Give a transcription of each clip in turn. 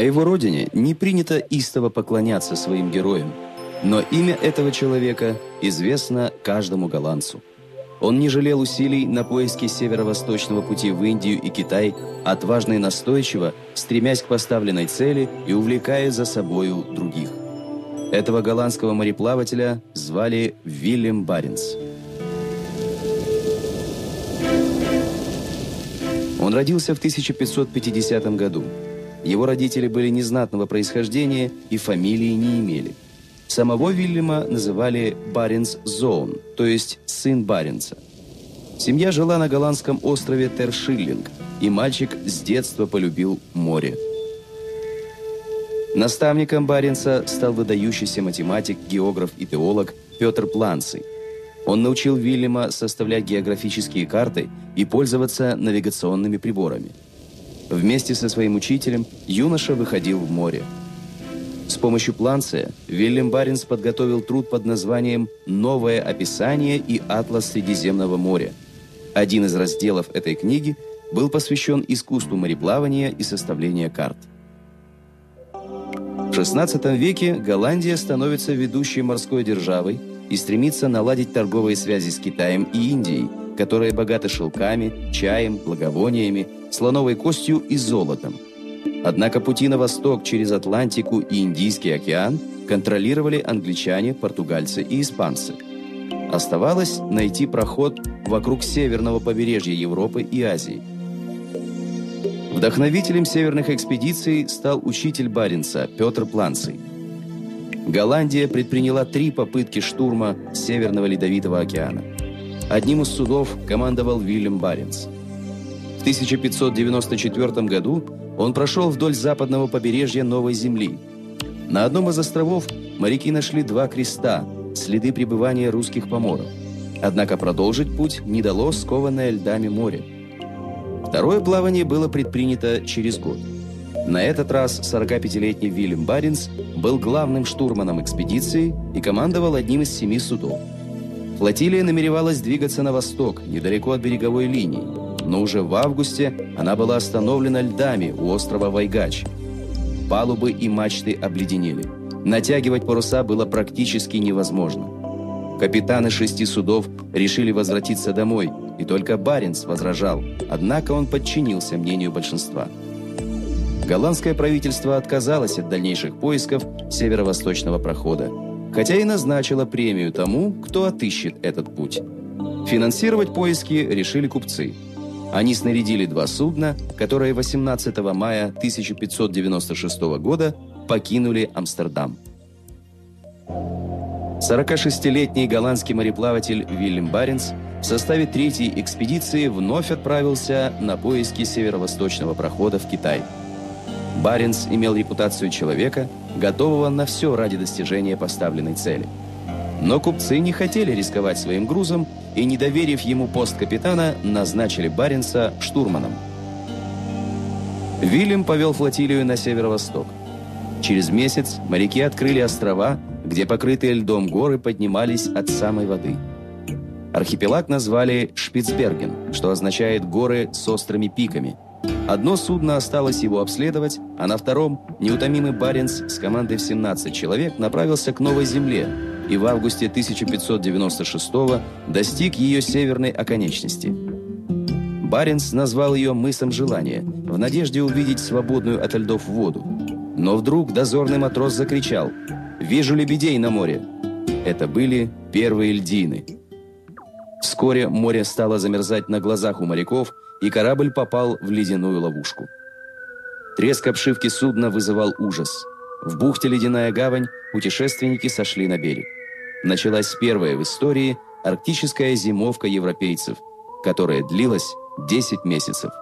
Его родине не принято истово поклоняться своим героям, но имя этого человека известно каждому голландцу. Он не жалел усилий на поиске северо-восточного пути в Индию и Китай, отважно и настойчиво, стремясь к поставленной цели и увлекая за собою других. Этого голландского мореплавателя звали Вильям Баренц. Он родился в 1550 году. Его родители были незнатного происхождения и фамилии не имели. Самого Вильяма называли Баренц Зоун, то есть сын Баренца. Семья жила на голландском острове Тершиллинг, и мальчик с детства полюбил море. Наставником Баренца стал выдающийся математик, географ и теолог Петр Планций. Он научил Вильяма составлять географические карты и пользоваться навигационными приборами. Вместе со своим учителем юноша выходил в море. С помощью Планция Вильям Баренц подготовил труд под названием «Новое описание и атлас Средиземного моря». Один из разделов этой книги был посвящен искусству мореплавания и составления карт. В XVI веке Голландия становится ведущей морской державой и стремится наладить торговые связи с Китаем и Индией, которые богаты шелками, чаем, благовониями, слоновой костью и золотом. Однако пути на восток через Атлантику и Индийский океан контролировали англичане, португальцы и испанцы. Оставалось найти проход вокруг северного побережья Европы и Азии – Вдохновителем северных экспедиций стал учитель Баренца Петр Планций. Голландия предприняла три попытки штурма Северного Ледовитого океана. Одним из судов командовал Вильям Баренц. В 1594 году он прошел вдоль западного побережья Новой Земли. На одном из островов моряки нашли два креста, следы пребывания русских поморов. Однако продолжить путь не дало скованное льдами море. Второе плавание было предпринято через год. На этот раз 45-летний Вильям Баренц был главным штурманом экспедиции и командовал одним из семи судов. Флотилия намеревалась двигаться на восток, недалеко от береговой линии, но уже в августе она была остановлена льдами у острова Вайгач. Палубы и мачты обледенели. Натягивать паруса было практически невозможно. Капитаны шести судов решили возвратиться домой, и только Баренц возражал, однако он подчинился мнению большинства. Голландское правительство отказалось от дальнейших поисков северо-восточного прохода, хотя и назначило премию тому, кто отыщет этот путь. Финансировать поиски решили купцы. Они снарядили два судна, которые 18 мая 1596 года покинули Амстердам. 46-летний голландский мореплаватель Вильям Баренц в составе третьей экспедиции вновь отправился на поиски северо-восточного прохода в Китай. Баренц имел репутацию человека, готового на все ради достижения поставленной цели. Но купцы не хотели рисковать своим грузом и, не доверив ему пост капитана, назначили Баренца штурманом. Вильям повел флотилию на северо-восток. Через месяц моряки открыли острова, где покрытые льдом горы поднимались от самой воды. Архипелаг назвали Шпицберген, что означает «горы с острыми пиками». Одно судно осталось его обследовать, а на втором неутомимый Баренц с командой в 17 человек направился к Новой Земле и в августе 1596 достиг ее северной оконечности. Баренц назвал ее «мысом желания» в надежде увидеть свободную от льдов воду. Но вдруг дозорный матрос закричал «Вижу лебедей на море!» Это были первые льдины. Вскоре море стало замерзать на глазах у моряков, и корабль попал в ледяную ловушку. Треск обшивки судна вызывал ужас. В бухте Ледяная гавань путешественники сошли на берег. Началась первая в истории арктическая зимовка европейцев, которая длилась 10 месяцев.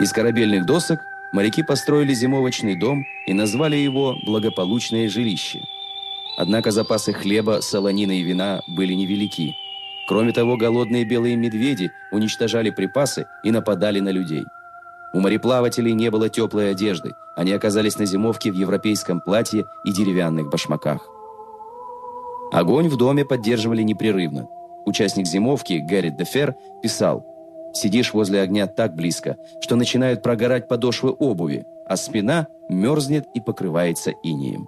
Из корабельных досок моряки построили зимовочный дом и назвали его «Благополучное жилище». Однако запасы хлеба, солонины и вина были невелики. Кроме того, голодные белые медведи уничтожали припасы и нападали на людей. У мореплавателей не было теплой одежды, они оказались на зимовке в европейском платье и деревянных башмаках. Огонь в доме поддерживали непрерывно. Участник зимовки Гарри Дефер писал Сидишь возле огня так близко, что начинают прогорать подошвы обуви, а спина мерзнет и покрывается инеем.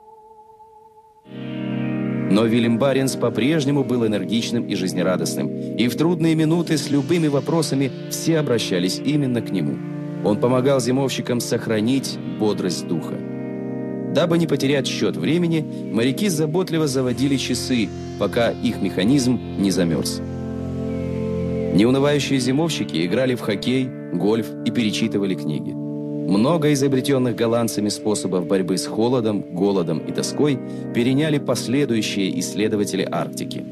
Но Вильям Баренс по-прежнему был энергичным и жизнерадостным, и в трудные минуты с любыми вопросами все обращались именно к нему. Он помогал зимовщикам сохранить бодрость духа. Дабы не потерять счет времени, моряки заботливо заводили часы, пока их механизм не замерз. Неунывающие зимовщики играли в хоккей, гольф и перечитывали книги. Много изобретенных голландцами способов борьбы с холодом, голодом и тоской переняли последующие исследователи Арктики.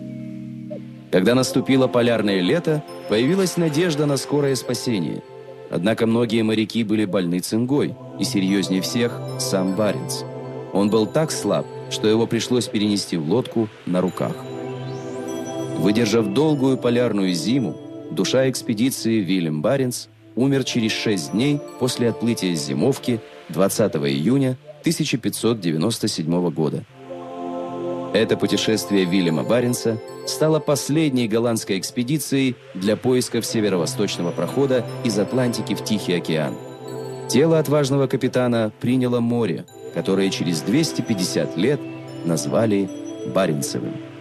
Когда наступило полярное лето, появилась надежда на скорое спасение. Однако многие моряки были больны цингой, и серьезнее всех – сам Баренц. Он был так слаб, что его пришлось перенести в лодку на руках. Выдержав долгую полярную зиму, душа экспедиции Вильям Баренц умер через шесть дней после отплытия с зимовки 20 июня 1597 года. Это путешествие Вильяма Баренца стало последней голландской экспедицией для поисков северо-восточного прохода из Атлантики в Тихий океан. Тело отважного капитана приняло море, которое через 250 лет назвали Баренцевым.